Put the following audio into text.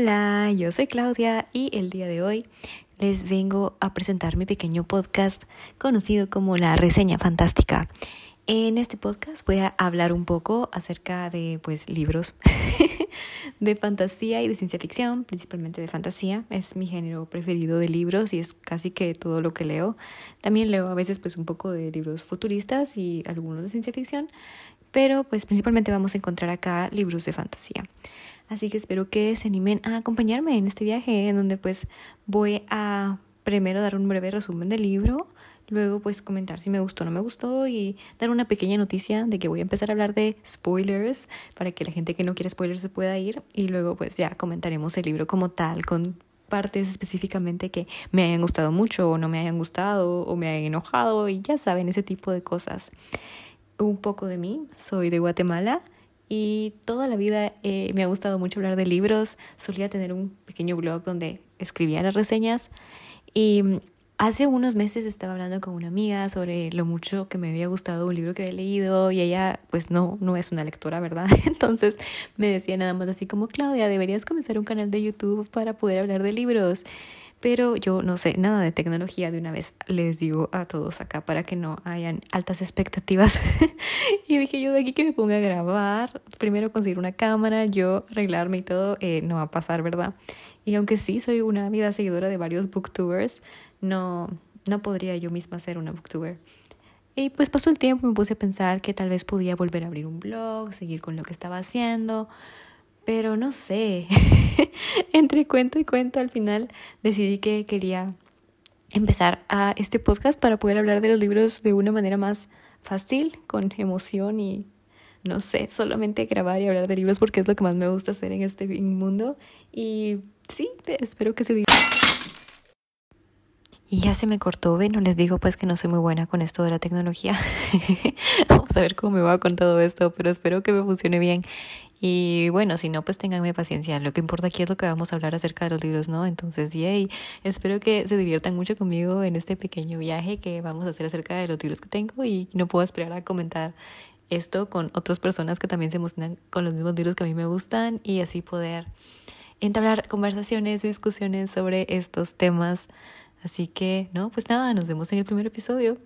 Hola, yo soy Claudia y el día de hoy les vengo a presentar mi pequeño podcast conocido como La Reseña Fantástica. En este podcast voy a hablar un poco acerca de pues libros de fantasía y de ciencia ficción, principalmente de fantasía. Es mi género preferido de libros y es casi que todo lo que leo. También leo a veces pues un poco de libros futuristas y algunos de ciencia ficción, pero pues principalmente vamos a encontrar acá libros de fantasía. Así que espero que se animen a acompañarme en este viaje en donde pues voy a primero dar un breve resumen del libro, luego pues comentar si me gustó o no me gustó y dar una pequeña noticia de que voy a empezar a hablar de spoilers para que la gente que no quiere spoilers se pueda ir y luego pues ya comentaremos el libro como tal con partes específicamente que me hayan gustado mucho o no me hayan gustado o me hayan enojado y ya saben ese tipo de cosas. Un poco de mí, soy de Guatemala y toda la vida eh, me ha gustado mucho hablar de libros. Solía tener un pequeño blog donde escribía las reseñas y mm, hace unos meses estaba hablando con una amiga sobre lo mucho que me había gustado un libro que había leído y ella pues no, no es una lectora, ¿verdad? Entonces me decía nada más así como Claudia, deberías comenzar un canal de YouTube para poder hablar de libros. Pero yo no sé nada de tecnología de una vez. Les digo a todos acá para que no hayan altas expectativas. y dije yo de aquí que me ponga a grabar. Primero conseguir una cámara, yo arreglarme y todo, eh, no va a pasar, ¿verdad? Y aunque sí soy una vida seguidora de varios booktubers, no, no podría yo misma ser una booktuber. Y pues pasó el tiempo y me puse a pensar que tal vez podía volver a abrir un blog, seguir con lo que estaba haciendo. Pero no sé, entre cuento y cuento al final decidí que quería empezar a este podcast para poder hablar de los libros de una manera más fácil, con emoción y no sé, solamente grabar y hablar de libros porque es lo que más me gusta hacer en este mundo. Y sí, espero que se diviertan. Y ya se me cortó, ven, no les digo pues que no soy muy buena con esto de la tecnología. Vamos a ver cómo me va con todo esto, pero espero que me funcione bien. Y bueno, si no, pues ténganme paciencia. Lo que importa aquí es lo que vamos a hablar acerca de los libros, ¿no? Entonces, yay. Espero que se diviertan mucho conmigo en este pequeño viaje que vamos a hacer acerca de los libros que tengo y no puedo esperar a comentar esto con otras personas que también se emocionan con los mismos libros que a mí me gustan y así poder entablar conversaciones, discusiones sobre estos temas. Así que, no, pues nada, nos vemos en el primer episodio.